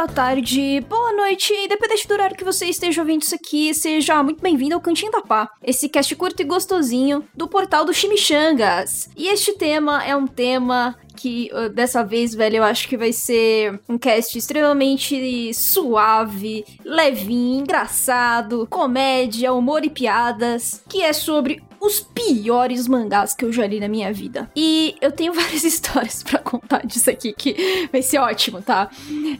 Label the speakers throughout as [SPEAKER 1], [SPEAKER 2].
[SPEAKER 1] boa tarde, boa noite, independente do horário que você esteja ouvindo isso aqui, seja muito bem-vindo ao Cantinho da Pá, esse cast curto e gostosinho do portal do Chimichangas. E este tema é um tema que uh, dessa vez, velho, eu acho que vai ser um cast extremamente suave, levinho, engraçado, comédia, humor e piadas, que é sobre os piores mangás que eu já li na minha vida. E eu tenho várias histórias para contar disso aqui, que vai ser ótimo, tá?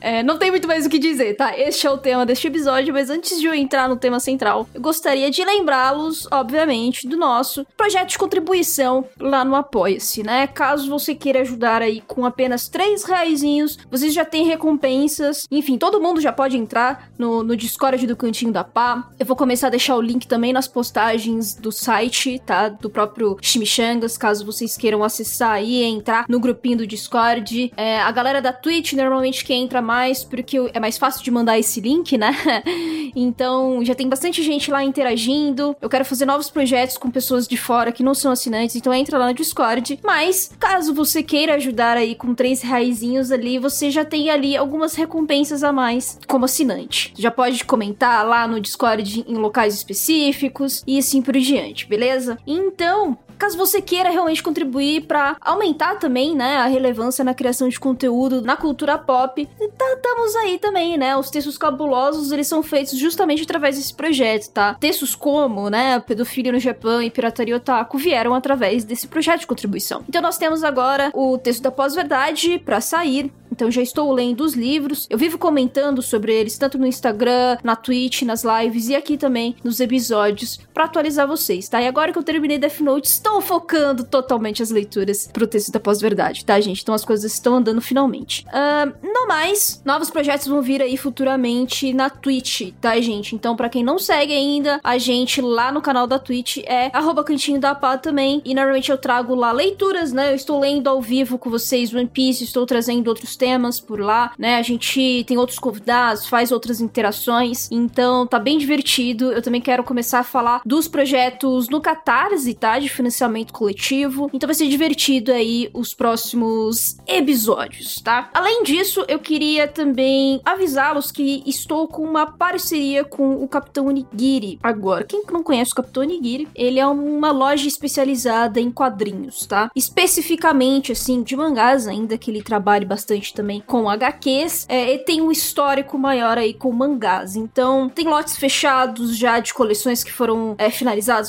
[SPEAKER 1] É, não tem muito mais o que dizer, tá? Este é o tema deste episódio, mas antes de eu entrar no tema central, eu gostaria de lembrá-los, obviamente, do nosso projeto de contribuição lá no Apoia-se, né? Caso você queira ajudar aí com apenas três reaisinhos, vocês já têm recompensas. Enfim, todo mundo já pode entrar no, no Discord do Cantinho da Pá. Eu vou começar a deixar o link também nas postagens do site tá? Do próprio Chimichangas, caso vocês queiram acessar aí, entrar no grupinho do Discord. É, a galera da Twitch normalmente que entra mais, porque é mais fácil de mandar esse link, né? então, já tem bastante gente lá interagindo. Eu quero fazer novos projetos com pessoas de fora que não são assinantes, então entra lá no Discord. Mas, caso você queira ajudar aí com três reaisinhos ali, você já tem ali algumas recompensas a mais como assinante. Já pode comentar lá no Discord em locais específicos e assim por diante, beleza? Então, caso você queira realmente contribuir para aumentar também, né, a relevância na criação de conteúdo na cultura pop, estamos tá, aí também, né? Os textos cabulosos, eles são feitos justamente através desse projeto, tá? Textos como, né, pedofilia no Japão e pirataria otaku vieram através desse projeto de contribuição. Então nós temos agora o texto da pós-verdade para sair, então já estou lendo os livros. Eu vivo comentando sobre eles tanto no Instagram, na Twitch, nas lives e aqui também nos episódios para atualizar vocês, tá? E agora que eu terminei Death Note, estou focando totalmente as leituras pro texto da pós-verdade, tá, gente? Então as coisas estão andando finalmente. Uh, no mais, novos projetos vão vir aí futuramente na Twitch, tá, gente? Então, para quem não segue ainda, a gente lá no canal da Twitch é cantinho da pá também. E normalmente eu trago lá leituras, né? Eu estou lendo ao vivo com vocês One Piece, estou trazendo outros temas por lá, né? A gente tem outros convidados, faz outras interações, então tá bem divertido. Eu também quero começar a falar dos projetos no Catarse, tá? De financiamento coletivo. Então vai ser divertido aí os próximos episódios, tá? Além disso, eu queria também avisá-los que estou com uma parceria com o Capitão Onigiri agora. Quem não conhece o Capitão Onigiri, ele é uma loja especializada em quadrinhos, tá? Especificamente, assim, de mangás, ainda que ele trabalhe bastante também com HQs, é, e tem um histórico maior aí com mangás. Então, tem lotes fechados já de coleções que foram é,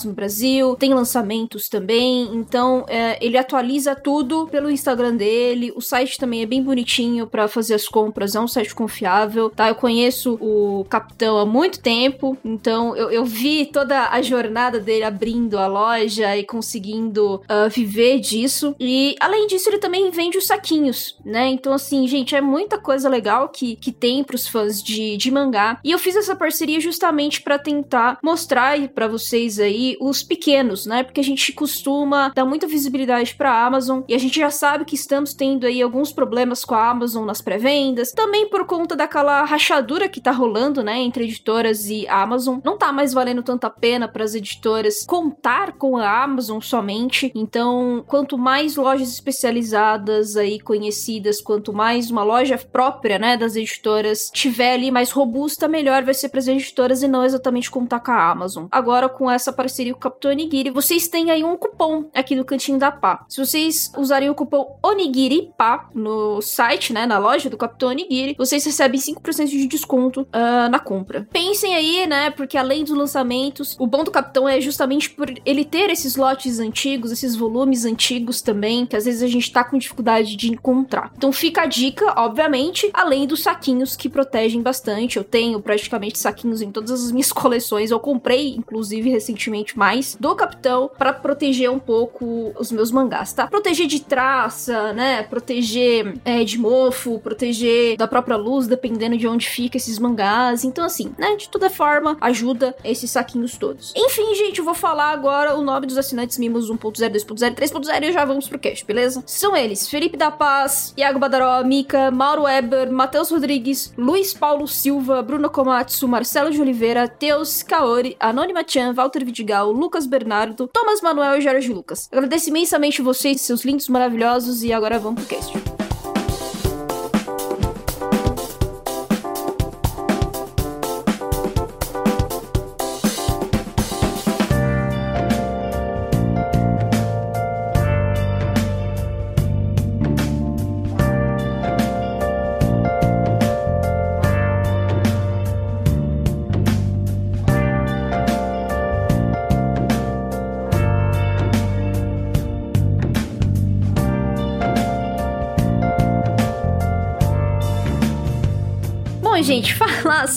[SPEAKER 1] no Brasil, tem lançamentos também. Então, é, ele atualiza tudo pelo Instagram dele. O site também é bem bonitinho para fazer as compras, é um site confiável, tá? Eu conheço o Capitão há muito tempo, então eu, eu vi toda a jornada dele abrindo a loja e conseguindo uh, viver disso. E além disso, ele também vende os saquinhos, né? Então, assim, assim, gente, é muita coisa legal que, que tem pros fãs de, de mangá. E eu fiz essa parceria justamente para tentar mostrar para vocês aí os pequenos, né? Porque a gente costuma dar muita visibilidade pra Amazon e a gente já sabe que estamos tendo aí alguns problemas com a Amazon nas pré-vendas. Também por conta daquela rachadura que tá rolando, né? Entre editoras e Amazon. Não tá mais valendo tanta pena para as editoras contar com a Amazon somente. Então, quanto mais lojas especializadas aí conhecidas, quanto mais mais uma loja própria, né, das editoras tiver ali mais robusta, melhor vai ser para as editoras e não exatamente contar com a Amazon. Agora, com essa parceria com o Capitão Onigiri, vocês têm aí um cupom aqui no cantinho da Pá. Se vocês usarem o cupom Onigiri Pá no site, né, na loja do Capitão Onigiri, vocês recebem 5% de desconto uh, na compra. Pensem aí, né, porque além dos lançamentos, o bom do Capitão é justamente por ele ter esses lotes antigos, esses volumes antigos também, que às vezes a gente tá com dificuldade de encontrar. Então fica a dica, obviamente, além dos saquinhos que protegem bastante. Eu tenho praticamente saquinhos em todas as minhas coleções. Eu comprei, inclusive, recentemente mais do Capitão para proteger um pouco os meus mangás, tá? Proteger de traça, né? Proteger é, de mofo, proteger da própria luz, dependendo de onde fica esses mangás. Então, assim, né? De toda forma, ajuda esses saquinhos todos. Enfim, gente, eu vou falar agora o nome dos assinantes Mimos 1.0, 2.0, 3.0 e já vamos pro cast, beleza? São eles: Felipe da Paz, Iago Badaró, Mika, Mauro Weber, Matheus Rodrigues, Luiz Paulo Silva, Bruno Komatsu, Marcelo de Oliveira, Teus Kaori, Anônima Chan, Walter Vidigal, Lucas Bernardo, Thomas Manuel e Jorge Lucas. Agradeço imensamente vocês, seus lindos maravilhosos, e agora vamos pro cast.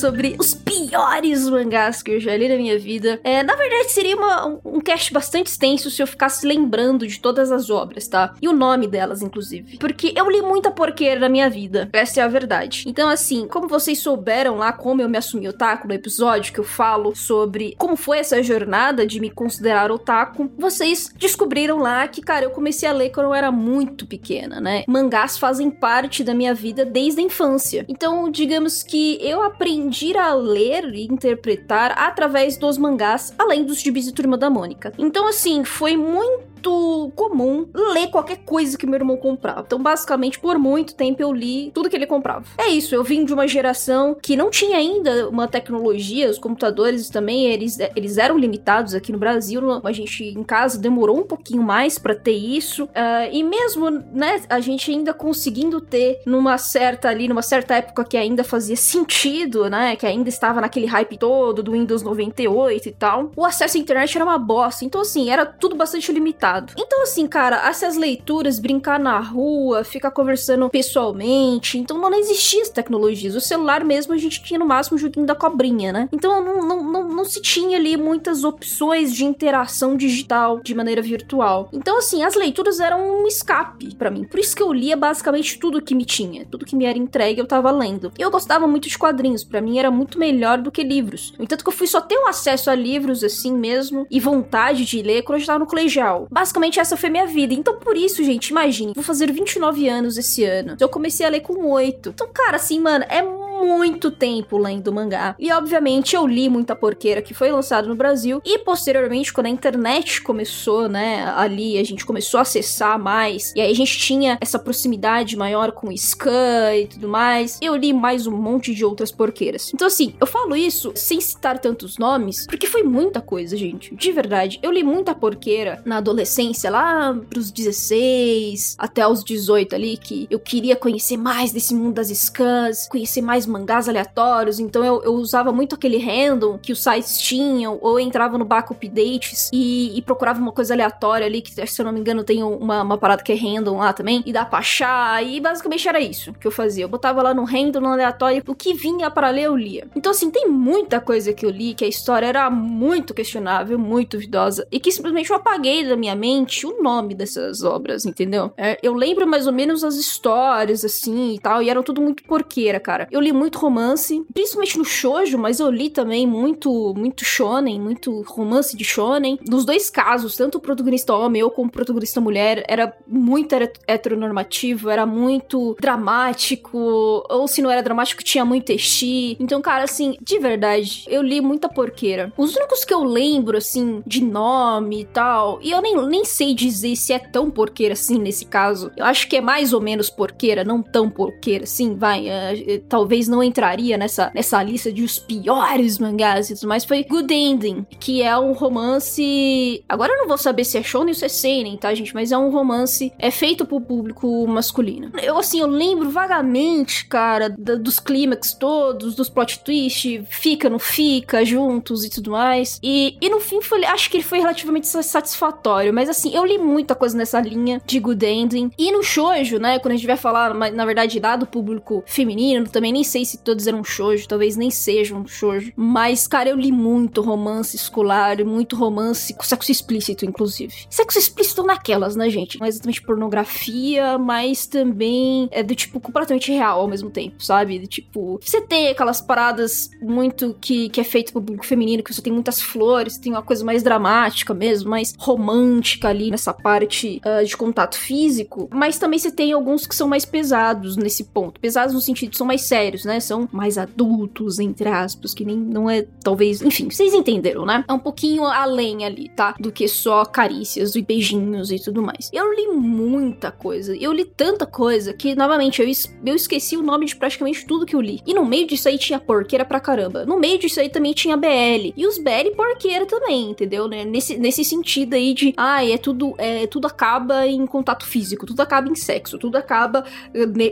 [SPEAKER 1] Sobre os piores mangás que eu já li na minha vida. É, na verdade, seria uma, um, um cast bastante extenso se eu ficasse lembrando de todas as obras, tá? E o nome delas, inclusive. Porque eu li muita porqueira na minha vida. Essa é a verdade. Então, assim, como vocês souberam lá como eu me assumi otaku no episódio que eu falo sobre como foi essa jornada de me considerar otaku, vocês descobriram lá que, cara, eu comecei a ler quando eu era muito pequena, né? Mangás fazem parte da minha vida desde a infância. Então, digamos que eu aprendi a ler e interpretar através dos mangás, além dos gibis de Turma da Mônica. Então, assim, foi muito muito comum ler qualquer coisa que meu irmão comprava. Então, basicamente, por muito tempo eu li tudo que ele comprava. É isso, eu vim de uma geração que não tinha ainda uma tecnologia, os computadores também, eles, eles eram limitados aqui no Brasil. A gente em casa demorou um pouquinho mais para ter isso. Uh, e mesmo, né, a gente ainda conseguindo ter numa certa ali, numa certa época que ainda fazia sentido, né, que ainda estava naquele hype todo do Windows 98 e tal, o acesso à internet era uma bosta. Então, assim, era tudo bastante limitado. Então, assim, cara, essas leituras, brincar na rua, ficar conversando pessoalmente, então não existia as tecnologias. O celular mesmo a gente tinha no máximo o joguinho da cobrinha, né? Então não, não, não, não se tinha ali muitas opções de interação digital de maneira virtual. Então, assim, as leituras eram um escape para mim. Por isso que eu lia basicamente tudo que me tinha. Tudo que me era entregue eu tava lendo. Eu gostava muito de quadrinhos. para mim era muito melhor do que livros. No entanto que eu fui só ter um acesso a livros assim mesmo e vontade de ler quando eu estava no colegial basicamente essa foi minha vida. Então, por isso, gente, imagine, vou fazer 29 anos esse ano. Eu comecei a ler com 8. Então, cara, assim, mano, é muito tempo lendo mangá. E obviamente eu li muita porqueira que foi lançado no Brasil. E posteriormente, quando a internet começou, né, ali, a gente começou a acessar mais. E aí a gente tinha essa proximidade maior com o Scan e tudo mais. Eu li mais um monte de outras porqueiras. Então, assim, eu falo isso sem citar tantos nomes, porque foi muita coisa, gente. De verdade. Eu li muita porqueira na adolescência, lá pros 16 até os 18 ali, que eu queria conhecer mais desse mundo das scans, conhecer mais mangás aleatórios, então eu, eu usava muito aquele random que os sites tinham, ou entrava no Baco Updates e, e, procurava uma coisa aleatória ali, que se eu não me engano tem uma, uma parada que é random lá também, e dá pra achar, e basicamente era isso que eu fazia. Eu botava lá no random, no aleatório, o que vinha para ler eu lia. Então assim, tem muita coisa que eu li, que a história era muito questionável, muito vidosa, e que simplesmente eu apaguei da minha mente o nome dessas obras, entendeu? É, eu lembro mais ou menos as histórias, assim, e tal, e eram tudo muito porqueira, cara. Eu li muito romance, principalmente no shoujo, mas eu li também muito, muito shonen, muito romance de shonen. Nos dois casos, tanto o protagonista homem ou como o protagonista mulher, era muito heteronormativo, era muito dramático, ou se não era dramático, tinha muito esti. Então, cara, assim, de verdade, eu li muita porqueira. Os únicos que eu lembro, assim, de nome e tal, e eu nem, nem sei dizer se é tão porqueira assim nesse caso. Eu acho que é mais ou menos porqueira, não tão porqueira assim, vai. Uh, talvez não entraria nessa, nessa lista de os piores mangás e tudo mais, foi Good Ending, que é um romance. Agora eu não vou saber se é shonen ou se é seinen, tá, gente? Mas é um romance é feito pro público masculino. Eu, assim, eu lembro vagamente, cara, da, dos clímax todos, dos plot twist, fica, não fica, juntos e tudo mais. E, e no fim, foi, acho que ele foi relativamente satisfatório. Mas assim, eu li muita coisa nessa linha de Good Ending. E no shoujo, né, quando a gente vai falar, na verdade, lá do público feminino, também nem sei se todos eram shoujo, talvez nem sejam shoujo. Mas, cara, eu li muito romance escolar, muito romance com sexo explícito, inclusive. Sexo explícito naquelas, né, gente? Não é exatamente pornografia, mas também é do tipo completamente real ao mesmo tempo, sabe? Tipo, você tem aquelas paradas muito que, que é feito pro público feminino, que você tem muitas flores, tem uma coisa mais dramática mesmo, mais romântica ali nessa parte uh, de contato físico, mas também você tem alguns que são mais pesados nesse ponto. Pesados no sentido são mais sérios, né? São mais adultos, entre aspas, que nem não é, talvez, enfim, vocês entenderam, né? É um pouquinho além ali, tá? Do que só carícias e beijinhos e tudo mais. Eu li muita coisa. Eu li tanta coisa que, novamente, eu, es eu esqueci o nome de praticamente tudo que eu li. E no meio disso aí tinha porqueira pra caramba. No meio disso aí também tinha BL. E os BL porqueira também, entendeu? Né? Nesse, nesse sentido aí de, ai, é tudo, é, tudo acaba em contato físico, tudo acaba em sexo, tudo acaba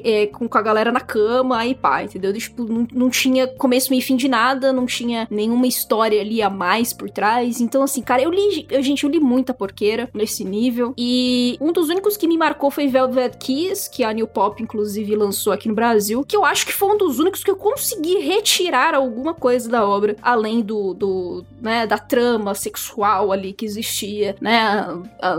[SPEAKER 1] é, com a galera na cama, aí pá, entendeu? Tipo, não, não tinha começo, meio fim de nada, não tinha nenhuma história ali a mais por trás. Então, assim, cara, eu li, eu, gente, eu li muita porqueira nesse nível. E um dos únicos que me marcou foi Velvet Kiss, que a New Pop, inclusive, lançou aqui no Brasil, que eu acho que foi um dos únicos que eu consegui retirar alguma coisa da obra, além do, do né, da trama sexual ali que existia, né?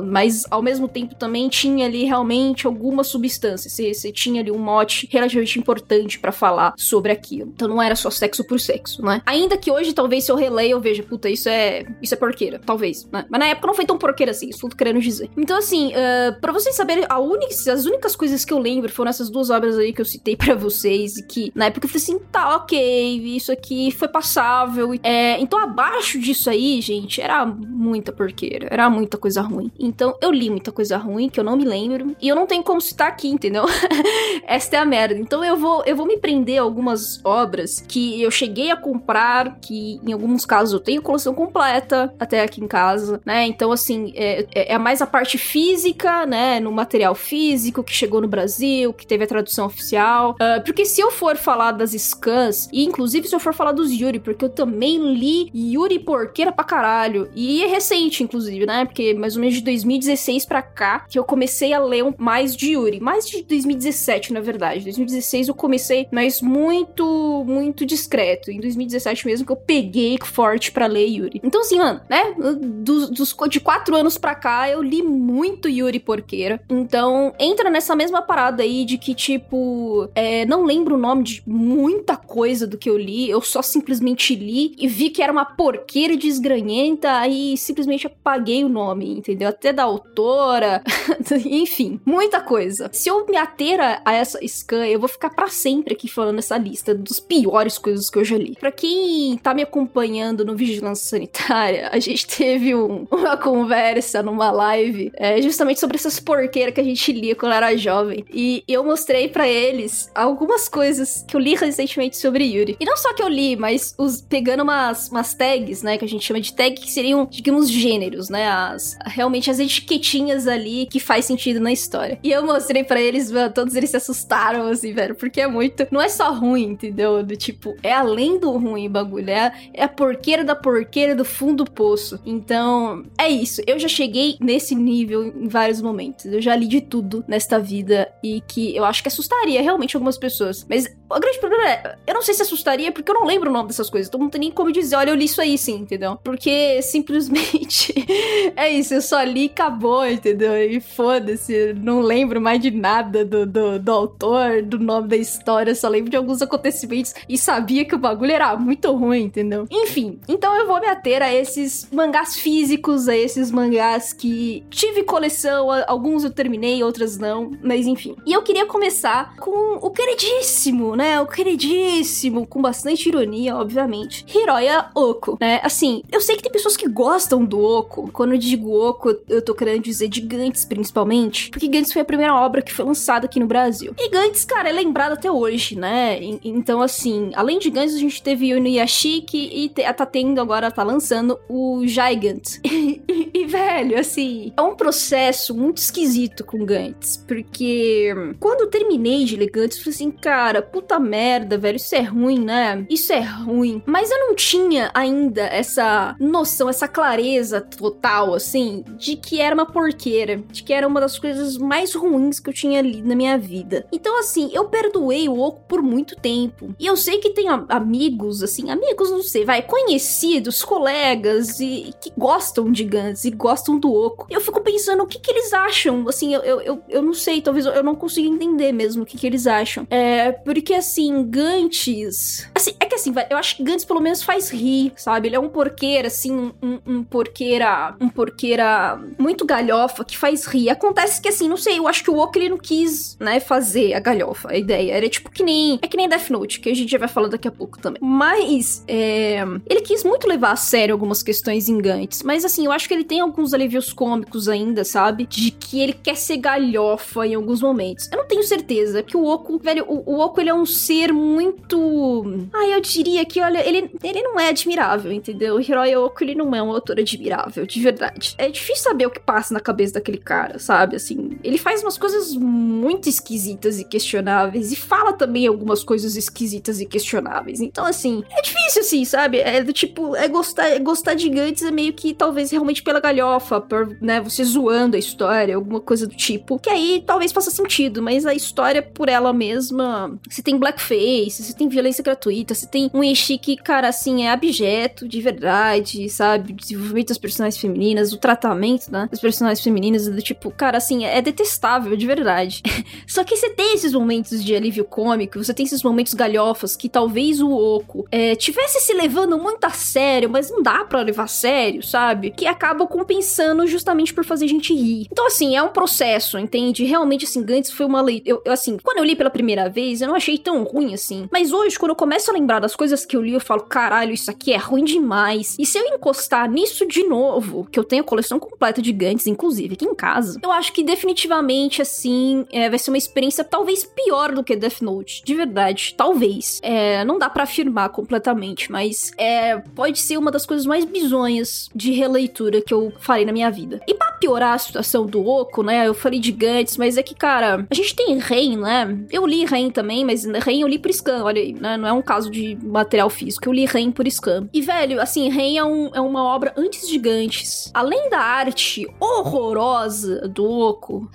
[SPEAKER 1] Mas ao mesmo tempo também tinha ali realmente alguma substância. Você, tinha ali um mote relativamente importante para falar sobre aquilo. Então não era só sexo por sexo, né? Ainda que hoje, talvez, se eu releio, eu veja, puta, isso é. Isso é porqueira. Talvez, né? Mas na época não foi tão porqueira assim, isso tudo querendo dizer. Então, assim, uh, para vocês saberem, única, as únicas coisas que eu lembro foram essas duas obras aí que eu citei para vocês. E que na época eu falei assim, tá, ok, isso aqui foi passável. É, então, abaixo disso aí, gente, era muita porqueira. Era muita coisa ruim. Então, eu li muita coisa ruim que eu não me lembro. E eu não tenho como citar aqui, entendeu? Esta é a merda. Então, eu vou, eu vou me prender a algumas obras que eu cheguei a comprar, que em alguns casos eu tenho coleção completa até aqui em casa, né? Então, assim, é, é, é mais a parte física, né? No material físico que chegou no Brasil, que teve a tradução oficial. Uh, porque se eu for falar das scans, e inclusive se eu for falar dos Yuri, porque eu também li Yuri Porqueira pra caralho. E é recente, inclusive, né? Porque mais ou menos de 2016 pra cá que eu comecei a ler mais de Yuri. Mais de 2017, na verdade. 2016 eu comecei, mas muito, muito discreto. Em 2017 mesmo que eu peguei forte para ler Yuri. Então, assim, mano, né? Dos, dos, de quatro anos pra cá, eu li muito Yuri Porqueira. Então, entra nessa mesma parada aí de que, tipo, é, não lembro o nome de muita coisa do que eu li. Eu só simplesmente li e vi que era uma porqueira desgranhenta, aí simplesmente apaguei o nome, entendeu? Até da autora, enfim, muita coisa. Se eu me ater a essa scan, eu vou ficar para sempre aqui falando essa lista dos piores coisas que eu já li. Pra quem tá me acompanhando no Vigilância Sanitária, a gente teve um, uma conversa numa live é, justamente sobre essas porqueiras que a gente lia quando era jovem. E eu mostrei para eles algumas coisas que eu li recentemente sobre Yuri. E não só que eu li, mas os, pegando umas, umas tags, né, que a gente chama de tag, que seriam, digamos, gêneros, né, as, realmente as etiquetinhas ali que faz sentido na história. E eu mostrei para eles, mano, todos eles se assustaram, assim, velho, porque é muito. Não é só ruim, entendeu? Do tipo, é além do ruim bagulho, é, é a porqueira da porqueira do fundo do poço. Então, é isso. Eu já cheguei nesse nível em vários momentos. Eu já li de tudo nesta vida e que eu acho que assustaria realmente algumas pessoas. Mas o grande problema é, eu não sei se assustaria porque eu não lembro o nome dessas coisas. Então não tem nem como dizer, olha, eu li isso aí sim, entendeu? Porque simplesmente é isso, eu só li e acabou, entendeu? E foda-se, não lembro mais de nada do, do, do autor, do nome da história, só lembro de alguns acontecimentos e sabia que o bagulho era muito ruim, entendeu? Enfim, então eu vou me ater a esses mangás físicos, a esses mangás que tive coleção, alguns eu terminei, outras não, mas enfim. E eu queria começar com o queridíssimo, né? O queridíssimo, com bastante ironia, obviamente, Hiroya Oko, né? Assim, eu sei que tem pessoas que gostam do Oko. Quando eu digo Oko, eu tô querendo dizer de Gantz, principalmente, porque Gantz foi a primeira obra que foi lançada aqui no Brasil. E Gantz, cara, é lembrado até hoje, né? Então, assim, além de Gantz, a gente teve o Inuyashiki e tá tendo agora, tá lançando o Gigant. e, velho, assim, é um processo muito esquisito com Gantz, porque quando eu terminei de ler Gantz, eu falei assim, cara, puta merda, velho, isso é ruim, né? Isso é ruim. Mas eu não tinha ainda essa noção, essa clareza total, assim, de que era uma porqueira, de que era uma das coisas mais ruins que eu tinha lido na minha vida. Então, assim, eu perdoei o Oco por muito tempo. E eu sei que tem amigos, assim, amigos, não sei, vai, conhecidos, colegas e que gostam de Gantz e gostam do Oco. Eu fico pensando o que que eles acham, assim, eu, eu, eu, não sei, talvez eu não consiga entender mesmo o que que eles acham. É, porque assim, Gantz, assim, é que assim, eu acho que Gantz pelo menos faz rir, sabe? Ele é um porqueira, assim, um, um porqueira, um porqueira muito galhofa que faz rir. Acontece que assim, não sei, eu acho que o ele não quis, né, fazer a galhofa, a ideia. Era tipo que nem, é que nem Death Note, que a gente já vai falar daqui a pouco também. Mas, é, ele quis muito levar a sério algumas questões em Gantz, mas assim, eu acho que ele tem alguns alívios cômicos ainda, sabe? De que ele quer ser galhofa em alguns momentos. Eu não tenho certeza, que o Oco, velho, o, o Oco ele é um ser muito... Ai, eu diria que, olha, ele, ele não é admirável, entendeu? O Oko, ele não é um autor admirável, de verdade. É difícil saber o que passa na cabeça daquele cara, sabe? Assim, ele faz umas coisas muito esquisitas e questionáveis e fala também algumas coisas esquisitas e questionáveis. Então, assim, é difícil, assim, sabe? É do tipo, é gostar, é gostar de Gantz é meio que talvez realmente pela galhofa, por, né, você zoando a história, alguma coisa do tipo. Que aí talvez faça sentido, mas a história por ela mesma, se tem blackface, se tem violência gratuita, se tem um Ishi que, cara, assim, é abjeto de verdade, sabe? O desenvolvimento das personagens femininas, o tratamento, né, das personagens femininas, do tipo, cara, assim, é detestável de verdade. Só que você tem esses momentos de alívio cômico, você tem esses momentos galhofas que talvez o Oco é, tivesse se levando muito a sério, mas não dá para levar a sério, sabe? Que acaba compensando justamente por fazer a gente rir. Então, assim, é um processo, entende? Realmente, assim, Gantz foi uma leitura. Eu, eu, assim, quando eu li pela primeira vez, eu não achei tão ruim assim. Mas hoje, quando eu começo a lembrar das coisas que eu li, eu falo, caralho, isso aqui é ruim demais. E se eu encostar nisso de novo, que eu tenho a coleção completa de Gantz, inclusive, aqui em casa, eu acho que definitivamente, assim, é, vai ser uma experiência talvez pior do que Death Note. De verdade, talvez. É, não dá para afirmar completamente, mas é, pode ser uma das coisas mais bizonhas de releitura que eu farei na minha vida. E pra piorar a situação do Oco, né? Eu falei de Gantz, mas é que, cara, a gente tem Rain, né? Eu li Rain também, mas Rain eu li por scan, olha aí, né? Não é um caso de material físico, eu li Rain por scan. E, velho, assim, Rain é, um, é uma obra antes de Gantz. Além da arte horrorosa do Oco,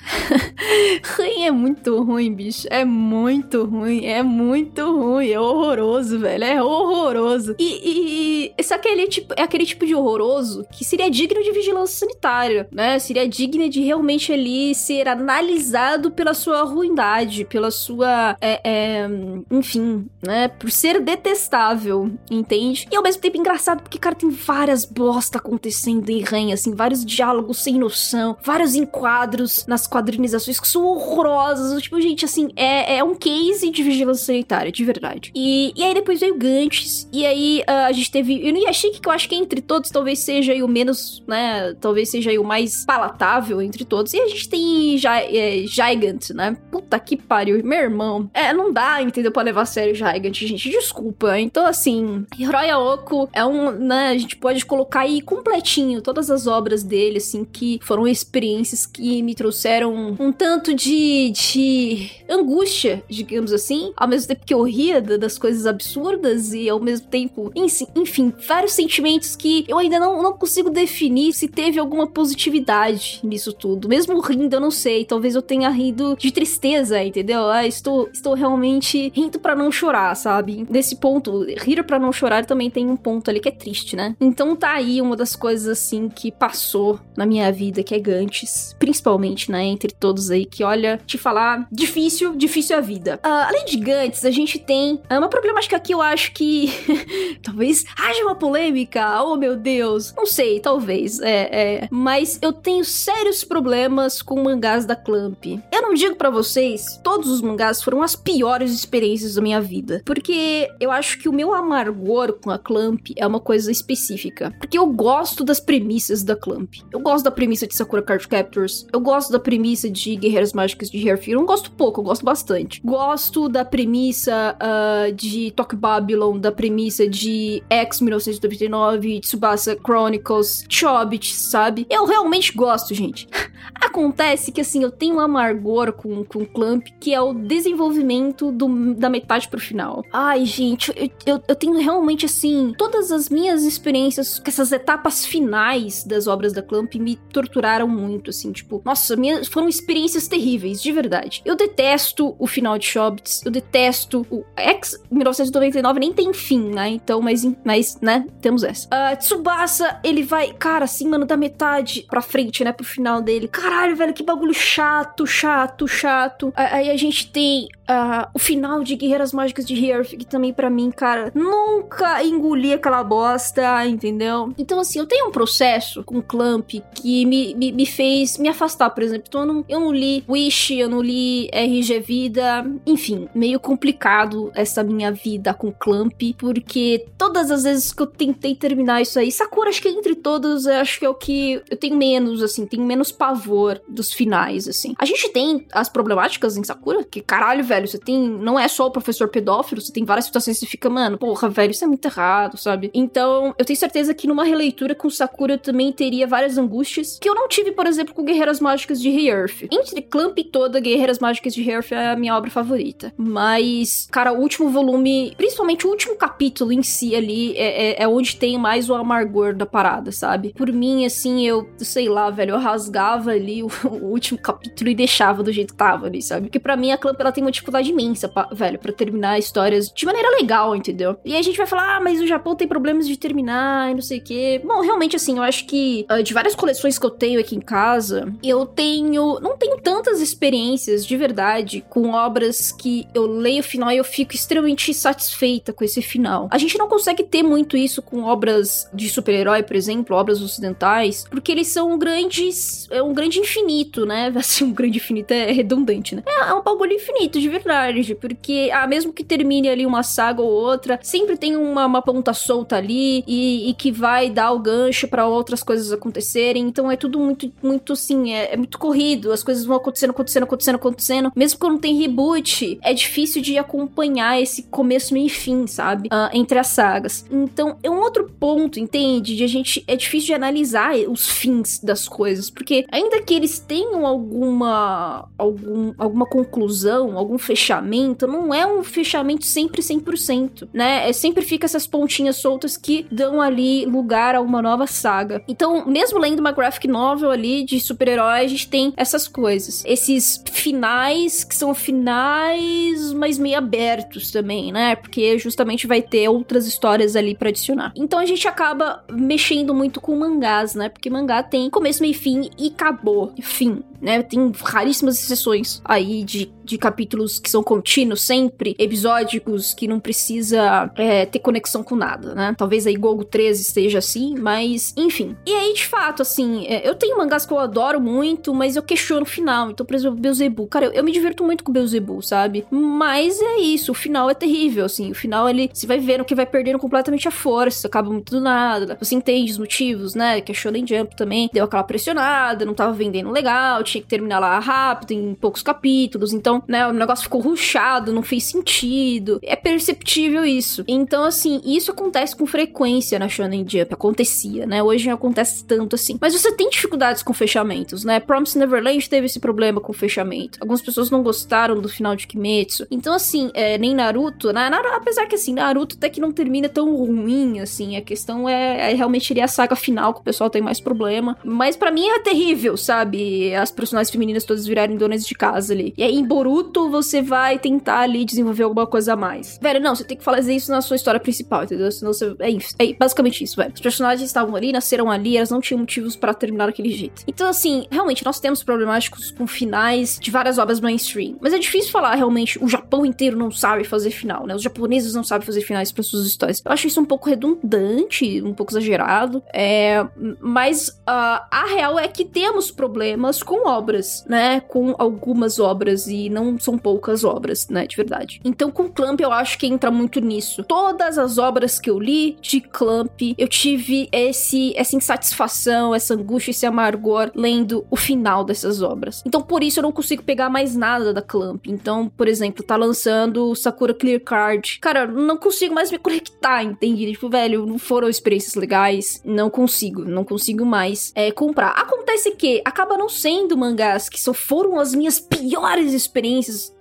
[SPEAKER 1] Rain é muito ruim, bicho. É muito ruim, é muito ruim, é horroroso, velho. É horroroso. E, e esse é aquele tipo, é aquele tipo de horroroso que seria digno de vigilância sanitária, né? Seria digno de realmente ali ser analisado pela sua ruindade, pela sua, é, é, enfim, né? Por ser detestável, entende? E ao mesmo tempo engraçado porque, cara, tem várias bosta acontecendo em Rain, assim, vários diálogos sem noção, vários enquadros nas quadrinizações que são horrorosos. Tipo, gente, assim, é, é um case de vigilância sanitária, de verdade. E, e aí depois veio Gantz, e aí uh, a gente teve o Inuyashiki, que eu acho que entre todos talvez seja o menos, né, talvez seja o mais palatável entre todos. E a gente tem é, Gigant, né? Puta que pariu, meu irmão. É, não dá, entendeu, pra levar a sério Gigant, gente, desculpa. Então, assim, Hiroya Oko é um, né, a gente pode colocar aí completinho todas as obras dele, assim, que foram experiências que me trouxeram um tanto de, de angústia, digamos assim, ao mesmo tempo que eu ria das coisas absurdas e ao mesmo tempo, enfim, vários sentimentos que eu ainda não, não consigo definir se teve alguma positividade nisso tudo. Mesmo rindo, eu não sei, talvez eu tenha rido de tristeza, entendeu? Ah, estou, estou realmente rindo para não chorar, sabe? Nesse ponto, rir para não chorar também tem um ponto ali que é triste, né? Então tá aí uma das coisas assim que passou na minha vida, que é Gantz, principalmente, né, entre todos aí que olha, te falar, difícil, difícil é a vida. Uh, além de Gantz, a gente tem uh, uma problemática aqui, eu acho que talvez haja uma polêmica, oh meu Deus, não sei, talvez, é, é, mas eu tenho sérios problemas com mangás da Clamp. Eu não digo para vocês, todos os mangás foram as piores experiências da minha vida, porque eu acho que o meu amargor com a Clamp é uma coisa específica, porque eu gosto das premissas da Clamp. Eu gosto da premissa de Sakura Card Captors, eu gosto da premissa de Guerreiras Mágicas de Hairfear, não gosto pouco, eu gosto bastante. Gosto da premissa uh, de Tokyo Babylon, da premissa de X 1999, Tsubasa Chronicles, Chobit, sabe? Eu realmente gosto, gente. Acontece que, assim, eu tenho um amargor com, com Clamp, que é o desenvolvimento do, da metade pro final. Ai, gente, eu, eu, eu tenho realmente, assim, todas as minhas experiências com essas etapas finais das obras da Clamp me torturaram muito, assim, tipo, nossa, minhas, foram experiências terríveis, de verdade. Eu detesto o final de Shobits, eu detesto o X 1999 nem tem fim, né? Então, mas, mas né, temos essa. Uh, Tsubasa, ele vai, cara, assim, mano, da metade pra frente, né, pro final dele. Caralho, velho, que bagulho chato, chato, chato. Aí a gente tem uh, o final de Guerreiras Mágicas de Hearth, que também para mim, cara, nunca engoli aquela bosta, entendeu? Então, assim, eu tenho um processo com Clamp que me, me, me fez me afastar, por exemplo. Então, eu não, eu não li Wish, eu não li RG Vida, enfim, meio complicado essa minha vida com Clamp, porque todas as vezes que eu tentei terminar isso aí, Sakura, acho que entre todos, acho que é o que eu tenho menos, assim, tenho menos pavor dos finais, assim. A gente tem as problemáticas em Sakura, que caralho, velho velho, você tem. Não é só o professor pedófilo, você tem várias situações que você fica, mano, porra, velho, isso é muito errado, sabe? Então, eu tenho certeza que numa releitura com Sakura eu também teria várias angústias que eu não tive, por exemplo, com Guerreiras Mágicas de Re-Earth. Entre Clamp e toda, Guerreiras Mágicas de Re-Earth é a minha obra favorita. Mas, cara, o último volume, principalmente o último capítulo em si ali, é, é, é onde tem mais o amargor da parada, sabe? Por mim, assim, eu, sei lá, velho, eu rasgava ali o, o último capítulo e deixava do jeito que tava ali, sabe? Porque para mim a Clamp ela tem uma dificuldade imensa, pra, velho, para terminar histórias de maneira legal, entendeu? E a gente vai falar, ah, mas o Japão tem problemas de terminar e não sei o quê. Bom, realmente, assim, eu acho que uh, de várias coleções que eu tenho aqui em casa, eu tenho. Não tenho tantas experiências de verdade com obras que eu leio o final e eu fico extremamente satisfeita com esse final. A gente não consegue ter muito isso com obras de super-herói, por exemplo, obras ocidentais, porque eles são grandes. É um grande infinito, né? Assim, um grande infinito é redundante, né? É, é um bagulho infinito, de verdade. Porque, ah, mesmo que termine ali uma saga ou outra, sempre tem uma, uma ponta solta ali e, e que vai dar o gancho para outras coisas acontecerem. Então é tudo muito, muito assim, é, é, muito corrido. As coisas vão acontecendo, acontecendo, acontecendo, acontecendo. Mesmo quando tem reboot, é difícil de acompanhar esse começo, meio e fim, sabe? Uh, entre as sagas. Então é um outro ponto, entende? De a gente. É difícil de analisar os fins das coisas. Porque ainda que eles tenham alguma. algum, alguma conclusão, algum fechamento, não é um fechamento sempre 100%, né? É, sempre fica essas pontinhas soltas que dão ali lugar a uma nova saga. Então, mesmo lendo uma graphic novel ali de super-herói, a gente tem essas coisas. Esses finais que são finais, mas meio abertos também, né? Porque justamente vai ter outras histórias ali para adicionar. Então a gente acaba mexendo muito com mangás, né? Porque mangá tem começo, meio fim e acabou. Fim, né? Tem raríssimas exceções aí de, de capítulos que são contínuos sempre, episódicos que não precisa é, ter conexão com nada, né? Talvez aí Gogo 13 esteja assim, mas enfim. E aí, de fato, assim, é, eu tenho mangás que eu adoro muito, mas eu questiono o final. Então, por exemplo, Beelzebub. Cara, eu, eu me diverto muito com Beelzebub, sabe? Mas é isso, o final é terrível, assim. O final, ele, você vai vendo que vai perdendo completamente a força, acaba muito do nada. Você entende os motivos, né? Que a Shonen Jump também deu aquela pressionada, não tava vendendo legal, tinha que terminar lá rápido, em poucos capítulos. Então, né, o negócio ficou ruchado, não fez sentido. É perceptível isso. Então, assim, isso acontece com frequência na Shonen Jump. Acontecia, né? Hoje não acontece tanto assim. Mas você tem dificuldades com fechamentos, né? Promise Neverland teve esse problema com fechamento. Algumas pessoas não gostaram do final de Kimetsu. Então, assim, é, nem Naruto, né? Naruto, apesar que, assim, Naruto até que não termina tão ruim, assim. A questão é, é realmente iria a saga final que o pessoal tem mais problema. Mas para mim é terrível, sabe? As personagens femininas todas virarem donas de casa ali. E aí, em Você vai tentar ali desenvolver alguma coisa a mais. Velho, não, você tem que fazer isso na sua história principal, entendeu? Senão você. É, isso, é basicamente isso, velho. Os personagens estavam ali, nasceram ali, elas não tinham motivos para terminar daquele jeito. Então, assim, realmente, nós temos problemáticos com finais de várias obras mainstream. Mas é difícil falar realmente, o Japão inteiro não sabe fazer final, né? Os japoneses não sabem fazer finais para suas histórias. Eu acho isso um pouco redundante, um pouco exagerado. É, mas uh, a real é que temos problemas com obras, né? Com algumas obras e não são poucas obras, né? De verdade. Então, com Clamp, eu acho que entra muito nisso. Todas as obras que eu li de Clamp, eu tive esse, essa insatisfação, essa angústia, esse amargor lendo o final dessas obras. Então, por isso, eu não consigo pegar mais nada da Clamp. Então, por exemplo, tá lançando Sakura Clear Card. Cara, não consigo mais me conectar, entende? Tipo, velho, não foram experiências legais. Não consigo, não consigo mais é, comprar. Acontece que acaba não sendo mangás que só foram as minhas piores experiências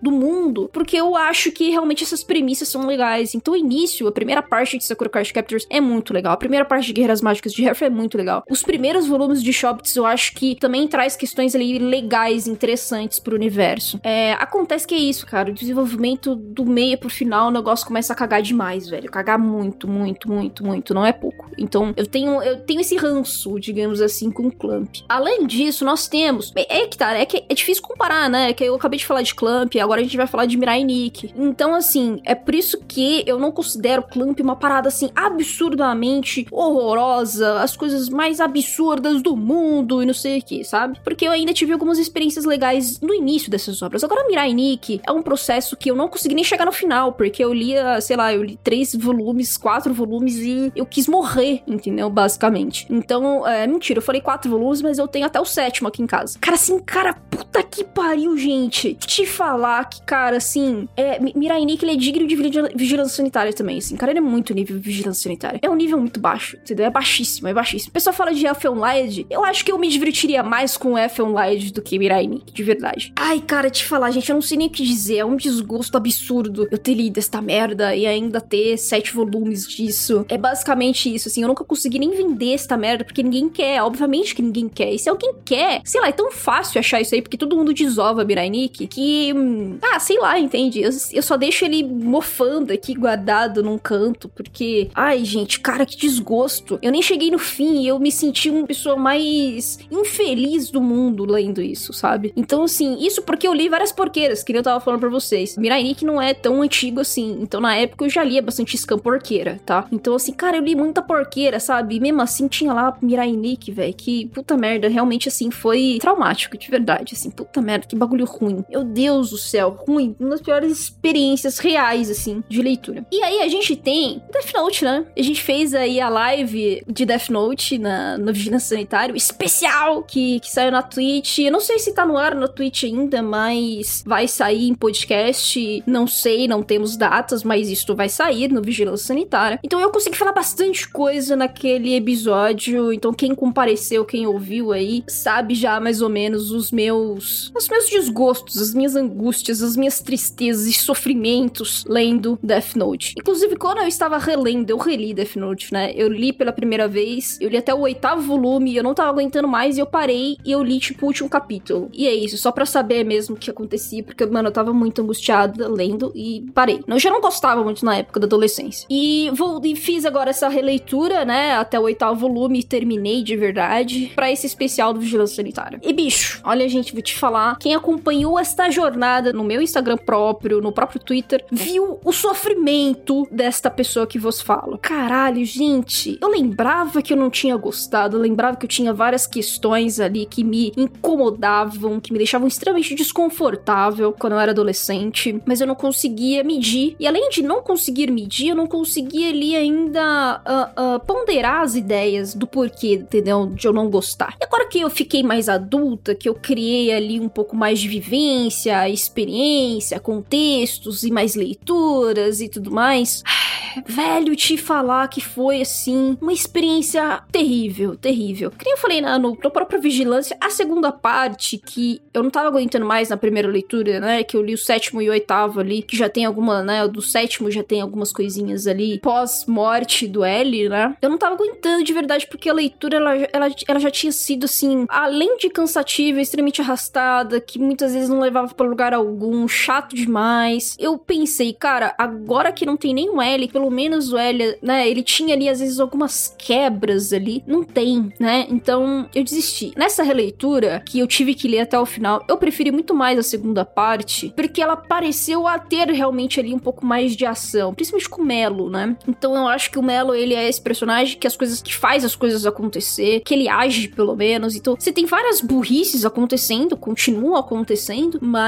[SPEAKER 1] do mundo, porque eu acho que realmente essas premissas são legais. Então, o início, a primeira parte de Sakura Card Captors é muito legal. A primeira parte de Guerreiras Mágicas de Herf é muito legal. Os primeiros volumes de Shopts eu acho que também traz questões ali legais, interessantes pro universo. É, acontece que é isso, cara. O desenvolvimento do meio pro final, o negócio começa a cagar demais, velho. Cagar muito, muito, muito, muito. Não é pouco. Então, eu tenho, eu tenho esse ranço, digamos assim, com o Clamp. Além disso, nós temos. É, é que tá, é que é difícil comparar, né? É que eu acabei de falar de Clamp, agora a gente vai falar de Mirai Nikki. Então, assim, é por isso que eu não considero Clamp uma parada assim absurdamente horrorosa, as coisas mais absurdas do mundo e não sei o que, sabe? Porque eu ainda tive algumas experiências legais no início dessas obras. Agora, Mirai Nikki é um processo que eu não consegui nem chegar no final, porque eu lia, sei lá, eu li três volumes, quatro volumes e eu quis morrer, entendeu? Basicamente. Então, é mentira, eu falei quatro volumes, mas eu tenho até o sétimo aqui em casa. Cara, assim, cara, puta que pariu, gente. Te falar que, cara, assim, é, Mirai ele é digno de vigilância sanitária também, assim. Cara, ele é muito nível de vigilância sanitária. É um nível muito baixo, entendeu? É baixíssimo, é baixíssimo. O pessoal fala de Elfen Lied, eu acho que eu me divertiria mais com Elfen Lied do que Mirai Nikki, de verdade. Ai, cara, te falar, gente, eu não sei nem o que dizer. É um desgosto absurdo eu ter lido esta merda e ainda ter sete volumes disso. É basicamente isso, assim. Eu nunca consegui nem vender esta merda porque ninguém quer. Obviamente que ninguém quer. E se alguém quer, sei lá, é tão fácil achar isso aí porque todo mundo desova Mirai Nikki que. Ah, sei lá, entende? Eu, eu só deixo ele mofando aqui, guardado num canto, porque. Ai, gente, cara, que desgosto. Eu nem cheguei no fim e eu me senti uma pessoa mais infeliz do mundo lendo isso, sabe? Então, assim, isso porque eu li várias porqueiras, que eu tava falando pra vocês. Mirai Nikki não é tão antigo assim. Então, na época, eu já lia bastante scam porqueira, tá? Então, assim, cara, eu li muita porqueira, sabe? E mesmo assim, tinha lá Mirai Nikki, velho. Que puta merda, realmente, assim, foi traumático, de verdade. Assim, puta merda, que bagulho ruim. Meu Deus do céu, ruim. Uma das piores experiências reais, assim, de leitura. E aí, a gente tem Death Note, né? A gente fez aí a live de Death Note na, no Vigilância Sanitário, especial, que, que saiu na Twitch. Eu não sei se tá no ar na Twitch ainda, mas vai sair em podcast. Não sei, não temos datas, mas isso vai sair no Vigilância Sanitária. Então eu consegui falar bastante coisa naquele episódio. Então quem compareceu, quem ouviu aí, sabe já mais ou menos os meus os meus desgostos, as minhas angústias, as minhas tristezas e sofrimentos lendo Death Note. Inclusive quando eu estava relendo, eu reli Death Note, né? Eu li pela primeira vez, eu li até o oitavo volume, eu não tava aguentando mais e eu parei e eu li tipo o último capítulo. E é isso, só para saber mesmo o que acontecia, porque mano, eu tava muito angustiada lendo e parei. Eu já não gostava muito na época da adolescência. E vou e fiz agora essa releitura, né, até o oitavo volume e terminei de verdade para esse especial do Vigilância Sanitária. E bicho, olha gente, vou te falar, quem acompanhou esta jornada no meu Instagram próprio, no próprio Twitter, viu o sofrimento desta pessoa que vos falo. Caralho, gente, eu lembrava que eu não tinha gostado, eu lembrava que eu tinha várias questões ali que me incomodavam, que me deixavam extremamente desconfortável quando eu era adolescente, mas eu não conseguia medir. E além de não conseguir medir, eu não conseguia ali ainda uh, uh, ponderar as ideias do porquê, entendeu? De eu não gostar. E agora que eu fiquei mais adulta, que eu criei ali um pouco mais de vivência, experiência, contextos e mais leituras e tudo mais, velho, te falar que foi assim uma experiência terrível, terrível. Que nem eu falei na, no, no próprio Vigilância, a segunda parte que eu não tava aguentando mais na primeira leitura, né? Que eu li o sétimo e o oitavo ali, que já tem alguma, né? Do sétimo já tem algumas coisinhas ali pós-morte do L, né? Eu não tava aguentando de verdade, porque a leitura ela, ela, ela já tinha sido assim, além de cansativa, extremamente arrastada, que muitas vezes não levava para lugar algum, chato demais. Eu pensei, cara, agora que não tem nenhum L, pelo menos o L, né? Ele tinha ali às vezes algumas quebras ali. Não tem, né? Então eu desisti. Nessa releitura, que eu tive que ler até o final, eu preferi muito mais a segunda parte, porque ela pareceu a ter realmente ali um pouco mais de ação, principalmente com o Melo, né? Então eu acho que o Melo, ele é esse personagem que as coisas que faz as coisas acontecer, que ele age pelo menos. Então, você tem várias burrices acontecendo, continuam acontecendo, mas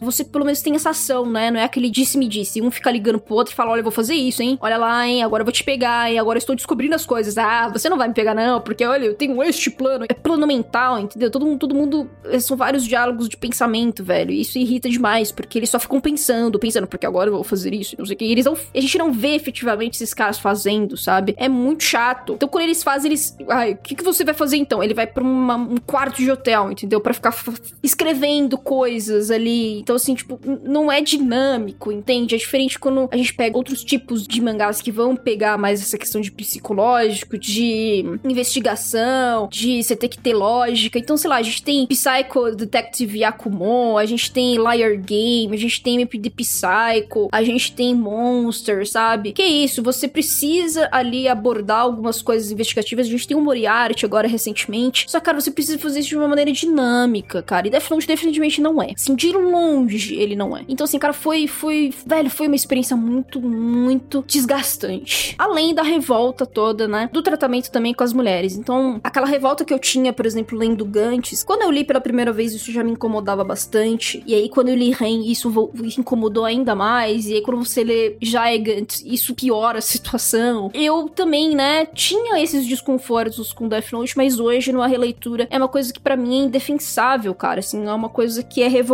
[SPEAKER 1] você pelo menos tem essa ação, né? Não é aquele disse-me disse. Um fica ligando pro outro e fala: Olha, eu vou fazer isso, hein? Olha lá, hein? Agora eu vou te pegar, hein? Agora eu estou descobrindo as coisas. Ah, você não vai me pegar, não, porque olha, eu tenho este plano. É plano mental, entendeu? Todo mundo, todo mundo. Eh, são vários diálogos de pensamento, velho. Isso irrita demais, porque eles só ficam pensando, pensando, porque agora eu vou fazer isso, não sei o que. E eles não, a gente não vê efetivamente esses caras fazendo, sabe? É muito chato. Então, quando eles fazem, eles. Ai, o que, que você vai fazer então? Ele vai pra uma, um quarto de hotel, entendeu? Para ficar escrevendo coisas ali. Então, assim, tipo, não é dinâmico, entende? É diferente quando a gente pega outros tipos de mangás que vão pegar mais essa questão de psicológico, de investigação, de você ter que ter lógica. Então, sei lá, a gente tem Psycho Detective Yakumo, a gente tem Liar Game, a gente tem MPD Psycho, a gente tem Monster, sabe? Que isso, você precisa ali abordar algumas coisas investigativas. A gente tem o Moriarty agora recentemente. Só, cara, você precisa fazer isso de uma maneira dinâmica, cara. E Death Note definitivamente não é. Assim, de longe ele não é. Então, assim, cara, foi, foi, velho, foi uma experiência muito, muito desgastante. Além da revolta toda, né? Do tratamento também com as mulheres. Então, aquela revolta que eu tinha, por exemplo, lendo Gantes, quando eu li pela primeira vez, isso já me incomodava bastante. E aí, quando eu li Ren, isso incomodou ainda mais. E aí, quando você lê Gigant, isso piora a situação. Eu também, né, tinha esses desconfortos com Death Note, mas hoje, numa releitura, é uma coisa que para mim é indefensável, cara. Assim, é uma coisa que é revoltante,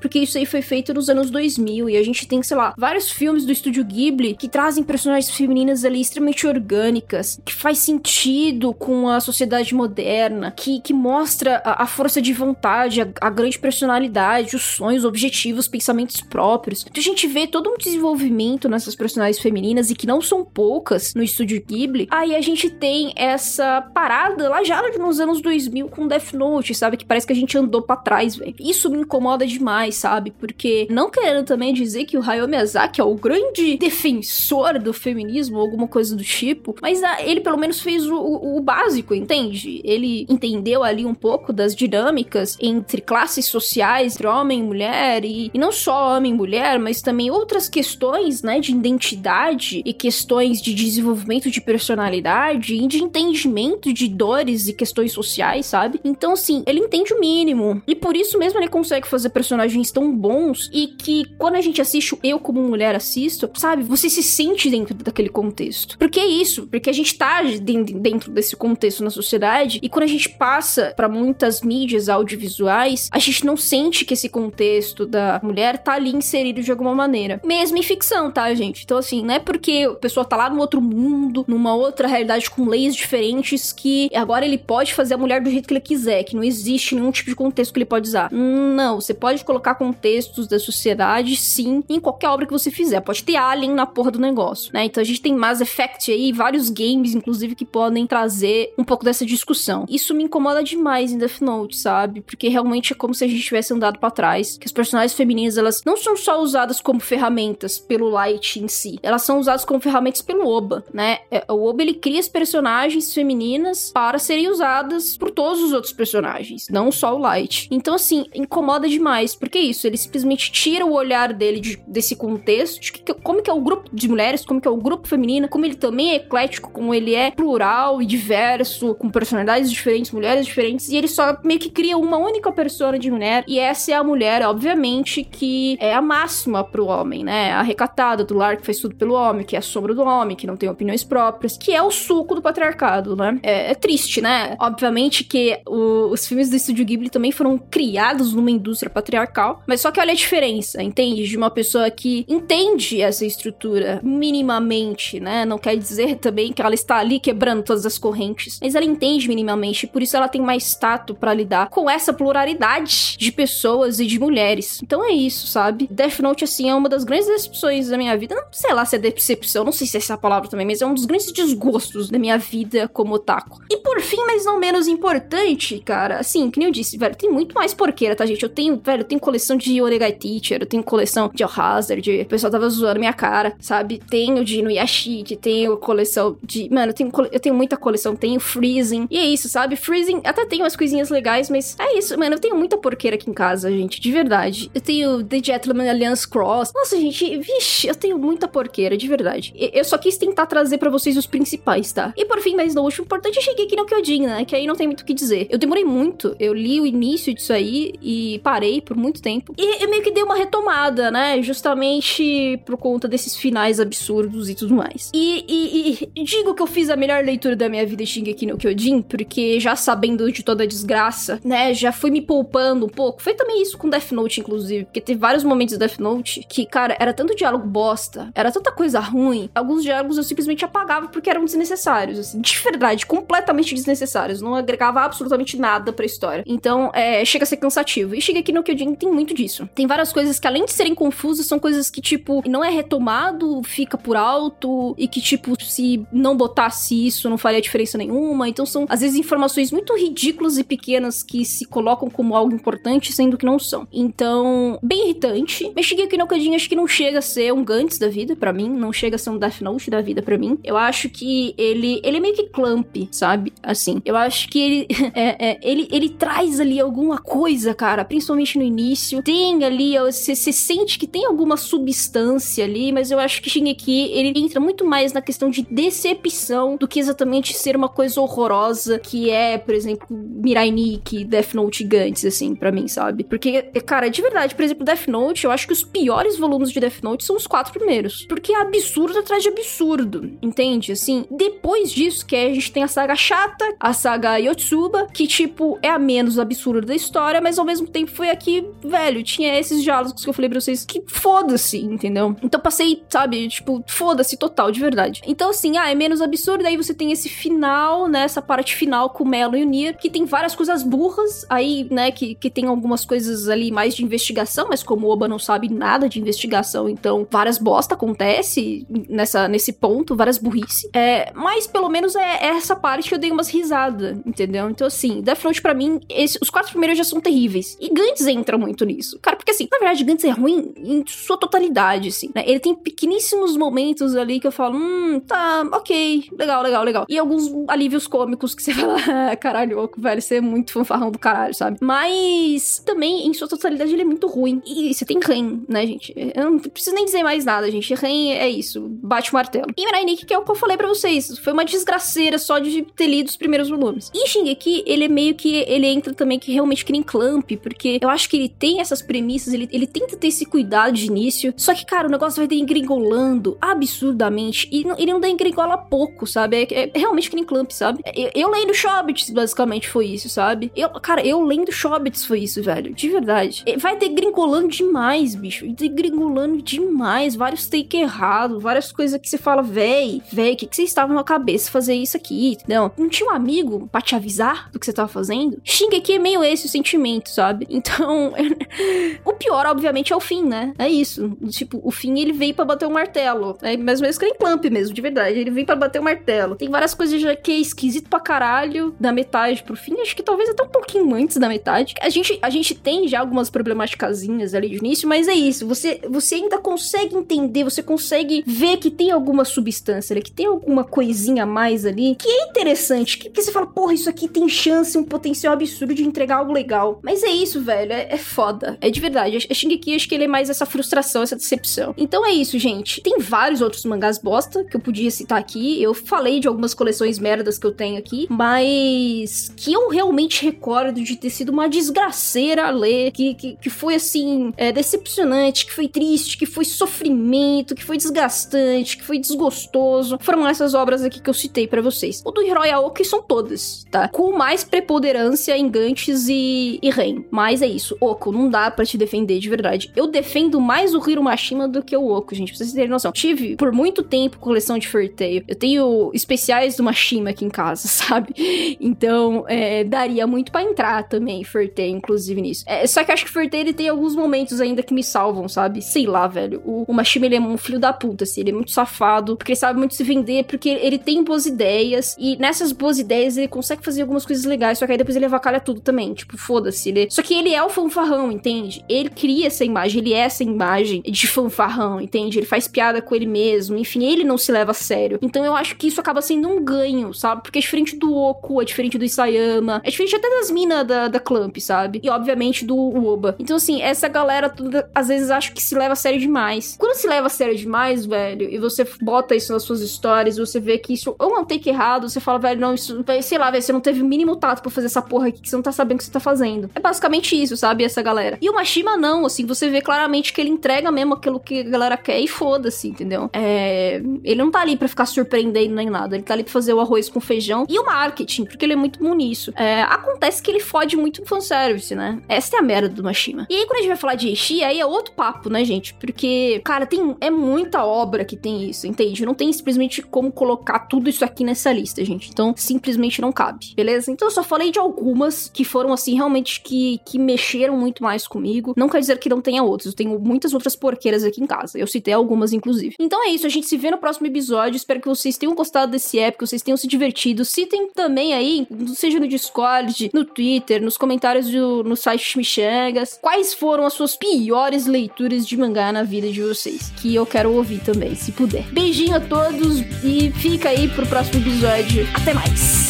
[SPEAKER 1] porque isso aí foi feito nos anos 2000 e a gente tem, sei lá, vários filmes do estúdio Ghibli que trazem personagens femininas ali extremamente orgânicas, que faz sentido com a sociedade moderna, que, que mostra a, a força de vontade, a, a, grande personalidade, os sonhos, objetivos, pensamentos próprios. Então a gente vê todo um desenvolvimento nessas personagens femininas e que não são poucas no estúdio Ghibli. Aí a gente tem essa parada lá já nos anos 2000 com Death Note, sabe? Que parece que a gente andou para trás, velho. Isso me incomoda demais, sabe? Porque não querendo também dizer que o Hayao Miyazaki é o grande defensor do feminismo ou alguma coisa do tipo, mas ah, ele pelo menos fez o, o, o básico, entende? Ele entendeu ali um pouco das dinâmicas entre classes sociais, entre homem e mulher, e, e não só homem e mulher, mas também outras questões, né, de identidade e questões de desenvolvimento de personalidade e de entendimento de dores e questões sociais, sabe? Então, assim, ele entende o mínimo. E por isso mesmo ele consegue fazer personagens tão bons e que quando a gente assiste, eu como mulher assisto, sabe? Você se sente dentro daquele contexto. Por que isso? Porque a gente tá dentro desse contexto na sociedade e quando a gente passa para muitas mídias audiovisuais, a gente não sente que esse contexto da mulher tá ali inserido de alguma maneira. Mesmo em ficção, tá, gente? Então, assim, não é porque a pessoa tá lá no outro mundo, numa outra realidade com leis diferentes, que agora ele pode fazer a mulher do jeito que ele quiser, que não existe nenhum tipo de contexto que ele pode usar. Não, você pode colocar contextos da sociedade, sim, em qualquer obra que você fizer. Pode ter Alien na porra do negócio, né? Então a gente tem Mass Effect aí, vários games, inclusive, que podem trazer um pouco dessa discussão. Isso me incomoda demais em Death Note, sabe? Porque realmente é como se a gente tivesse andado para trás. Que as personagens femininas, elas não são só usadas como ferramentas pelo Light em si. Elas são usadas como ferramentas pelo Oba, né? É, o Oba, ele cria as personagens femininas para serem usadas por todos os outros personagens, não só o Light. Então, assim, incomoda demais. Porque é isso, ele simplesmente tira o olhar dele de, desse contexto, de que, como que é o grupo de mulheres, como que é o grupo feminino, como ele também é eclético, como ele é plural e diverso, com personalidades diferentes, mulheres diferentes, e ele só meio que cria uma única persona de mulher, e essa é a mulher, obviamente, que é a máxima pro homem, né? A recatada do lar que faz tudo pelo homem, que é a sombra do homem, que não tem opiniões próprias, que é o suco do patriarcado, né? É, é triste, né? Obviamente que o, os filmes do Estúdio Ghibli também foram criados numa indústria patriarcal, mas só que olha a diferença, entende? De uma pessoa que entende essa estrutura minimamente, né? Não quer dizer também que ela está ali quebrando todas as correntes, mas ela entende minimamente, por isso ela tem mais tato para lidar com essa pluralidade de pessoas e de mulheres. Então é isso, sabe? Death Note, assim, é uma das grandes decepções da minha vida. Não sei lá se é decepção, não sei se é essa palavra também, mas é um dos grandes desgostos da minha vida como otaku. E por fim, mas não menos importante, cara, assim, que nem eu disse, velho, tem muito mais porqueira, tá, gente? Eu tenho, velho, eu tenho coleção de Oregai Teacher, eu tenho coleção de Hazard, o pessoal tava zoando minha cara, sabe? Tenho de Inuyashiki, tenho coleção de. Mano, eu tenho, eu tenho muita coleção, tenho Freezing. E é isso, sabe? Freezing até tem umas coisinhas legais, mas é isso, mano. Eu tenho muita porqueira aqui em casa, gente, de verdade. Eu tenho The Gentleman Alliance Cross. Nossa, gente, vixe, eu tenho muita porqueira, de verdade. Eu só quis tentar trazer para vocês os principais, tá? E por fim, mas não último importante, eu cheguei aqui no Kyojin, né? Que aí não tem muito o que dizer. Eu demorei muito, eu li o início disso aí e parei por muito tempo. E eu meio que dei uma retomada, né? Justamente por conta desses finais absurdos e tudo mais. E, e, e digo que eu fiz a melhor leitura da minha vida Shingeki no Kyojin, porque já sabendo de toda a desgraça, né? Já fui me poupando um pouco. Foi também isso com Death Note, inclusive, porque teve vários momentos de Death Note que, cara, era tanto diálogo bosta, era tanta coisa ruim. Alguns diálogos eu simplesmente apagava porque eram desnecessários, assim, de verdade, completamente desnecessários. Não agregava absolutamente nada pra história. Então, é, chega a ser cansativo. E aqui no Kyojin tem muito disso. Tem várias coisas que, além de serem confusas, são coisas que, tipo, não é retomado, fica por alto, e que, tipo, se não botasse isso, não faria diferença nenhuma. Então, são, às vezes, informações muito ridículas e pequenas que se colocam como algo importante, sendo que não são. Então, bem irritante. Mas Shingeki no Kyojin acho que não chega a ser um Gantz da vida para mim, não chega a ser um Death Note da vida para mim. Eu acho que ele ele é meio que clamp, sabe? Assim, eu acho que ele é, é, ele ele traz ali alguma coisa, cara, no início. Tem ali, você, você sente que tem alguma substância ali, mas eu acho que Shingeki ele entra muito mais na questão de decepção do que exatamente ser uma coisa horrorosa que é, por exemplo, Mirai Nikki, Death Note Gantz, assim, para mim, sabe? Porque, cara, de verdade, por exemplo, Death Note, eu acho que os piores volumes de Death Note são os quatro primeiros. Porque é absurdo atrás de absurdo, entende? Assim, depois disso, que a gente tem a saga chata a saga Yotsuba, que, tipo, é a menos absurda da história, mas ao mesmo tempo foi aqui, velho, tinha esses diálogos que eu falei pra vocês que foda-se, entendeu? Então passei, sabe, tipo, foda-se total, de verdade. Então, assim, ah, é menos absurdo, aí você tem esse final, né, essa parte final com o Melo e o Nier, que tem várias coisas burras, aí, né, que, que tem algumas coisas ali mais de investigação, mas como o Oba não sabe nada de investigação, então várias bosta acontece nessa, nesse ponto, várias burrice. É, mas pelo menos é, é essa parte que eu dei umas risadas, entendeu? Então, assim, Death Note pra mim, esse, os quatro primeiros já são terríveis. E Gantz entra muito nisso. Cara, porque assim, na verdade, Gantz é ruim em sua totalidade, assim, né? Ele tem pequeníssimos momentos ali que eu falo, hum, tá, ok, legal, legal, legal. E alguns alívios cômicos que você fala, ah, caralho, velho, você é muito fanfarrão do caralho, sabe? Mas também, em sua totalidade, ele é muito ruim. E você tem Ren, né, gente? Eu não preciso nem dizer mais nada, gente. Ren é isso, bate o martelo. E Mirai Nikki, que é o que eu falei pra vocês, foi uma desgraceira só de ter lido os primeiros volumes. E Shingeki, ele é meio que, ele entra também que realmente que nem Clamp, porque eu acho que ele tem essas premissas, ele, ele tenta ter esse cuidado de início, só que, cara, o negócio vai degringolando absurdamente, e não, ele não degringola pouco, sabe? É, é, realmente que nem Clamp, sabe? Eu, eu lendo Shobits, basicamente, foi isso, sabe? Eu, cara, eu lendo Shobits foi isso, velho, de verdade. Vai degringolando demais, bicho, degringolando demais, vários take errado, várias coisas que você fala, véi, véi, o que, que você estava na cabeça fazer isso aqui, não? Não tinha um amigo pra te avisar do que você tava fazendo? Shingeki é meio esse o sentimento, sabe? Então, o pior, obviamente, é o fim, né? É isso. Tipo, o fim, ele veio para bater o martelo. É mais ou menos que nem Clamp mesmo, de verdade. Ele vem para bater o martelo. Tem várias coisas já que é esquisito pra caralho, da metade pro fim. Acho que talvez até um pouquinho antes da metade. A gente, a gente tem já algumas problemáticasinhas ali de início, mas é isso. Você, você ainda consegue entender, você consegue ver que tem alguma substância ali, que tem alguma coisinha a mais ali, que é interessante. Que, que você fala, porra, isso aqui tem chance, um potencial absurdo de entregar algo legal. Mas é isso, velho. É, é foda. É de verdade. A Shingeki, acho que ele é mais essa frustração, essa decepção. Então é isso, gente. Tem vários outros mangás bosta que eu podia citar aqui. Eu falei de algumas coleções merdas que eu tenho aqui, mas que eu realmente recordo de ter sido uma desgraceira a ler, que, que, que foi assim, é, decepcionante, que foi triste, que foi sofrimento, que foi desgastante, que foi desgostoso. Foram essas obras aqui que eu citei para vocês. O do Hiroya Aoki são todas, tá? Com mais preponderância em Gantes e, e Ren. Mas é isso. Oko, não dá para te defender de verdade. Eu defendo mais o Hiro Mashima do que o Oko, gente, pra vocês terem noção. Tive por muito tempo coleção de Furteio. Eu tenho especiais do Mashima aqui em casa, sabe? Então, é, daria muito para entrar também Furteio, inclusive, nisso. É, só que acho que Furteio ele tem alguns momentos ainda que me salvam, sabe? Sei lá, velho. O, o Mashima ele é um filho da puta, assim. Ele é muito safado, porque ele sabe muito se vender, porque ele tem boas ideias. E nessas boas ideias ele consegue fazer algumas coisas legais, só que aí depois ele avacalha tudo também. Tipo, foda-se. Ele... Só que ele é o fanfarrão, entende? Ele cria essa imagem, ele é essa imagem de fanfarrão, entende? Ele faz piada com ele mesmo, enfim, ele não se leva a sério. Então eu acho que isso acaba sendo um ganho, sabe? Porque é diferente do Oku, é diferente do Isayama, é diferente até das minas da, da Clamp, sabe? E obviamente do Oba. Então, assim, essa galera toda, às vezes acho que se leva a sério demais. Quando se leva a sério demais, velho, e você bota isso nas suas histórias, você vê que isso ou é um take errado, você fala, velho, não, isso, sei lá, velho, você não teve o mínimo tato pra fazer essa porra aqui, que você não tá sabendo o que você tá fazendo. É basicamente isso, sabe? Essa galera. E o Mashima não, assim, você vê claramente que ele entrega mesmo aquilo que a galera quer e foda-se, entendeu? É... Ele não tá ali pra ficar surpreendendo nem nada, ele tá ali pra fazer o arroz com feijão e o marketing, porque ele é muito bom nisso. É... Acontece que ele fode muito o fanservice, né? Essa é a merda do Mashima. E aí, quando a gente vai falar de Eishi, aí é outro papo, né, gente? Porque, cara, tem... é muita obra que tem isso, entende? Não tem simplesmente como colocar tudo isso aqui nessa lista, gente. Então, simplesmente não cabe, beleza? Então, eu só falei de algumas que foram, assim, realmente que, que mexeram muito mais comigo. Não quer dizer que não tenha outros. Eu tenho muitas outras porqueiras aqui em casa. Eu citei algumas, inclusive. Então é isso. A gente se vê no próximo episódio. Espero que vocês tenham gostado desse app, que vocês tenham se divertido. Citem também aí, seja no Discord, no Twitter, nos comentários do, no site Chimichangas, quais foram as suas piores leituras de mangá na vida de vocês. Que eu quero ouvir também, se puder. Beijinho a todos e fica aí pro próximo episódio. Até mais!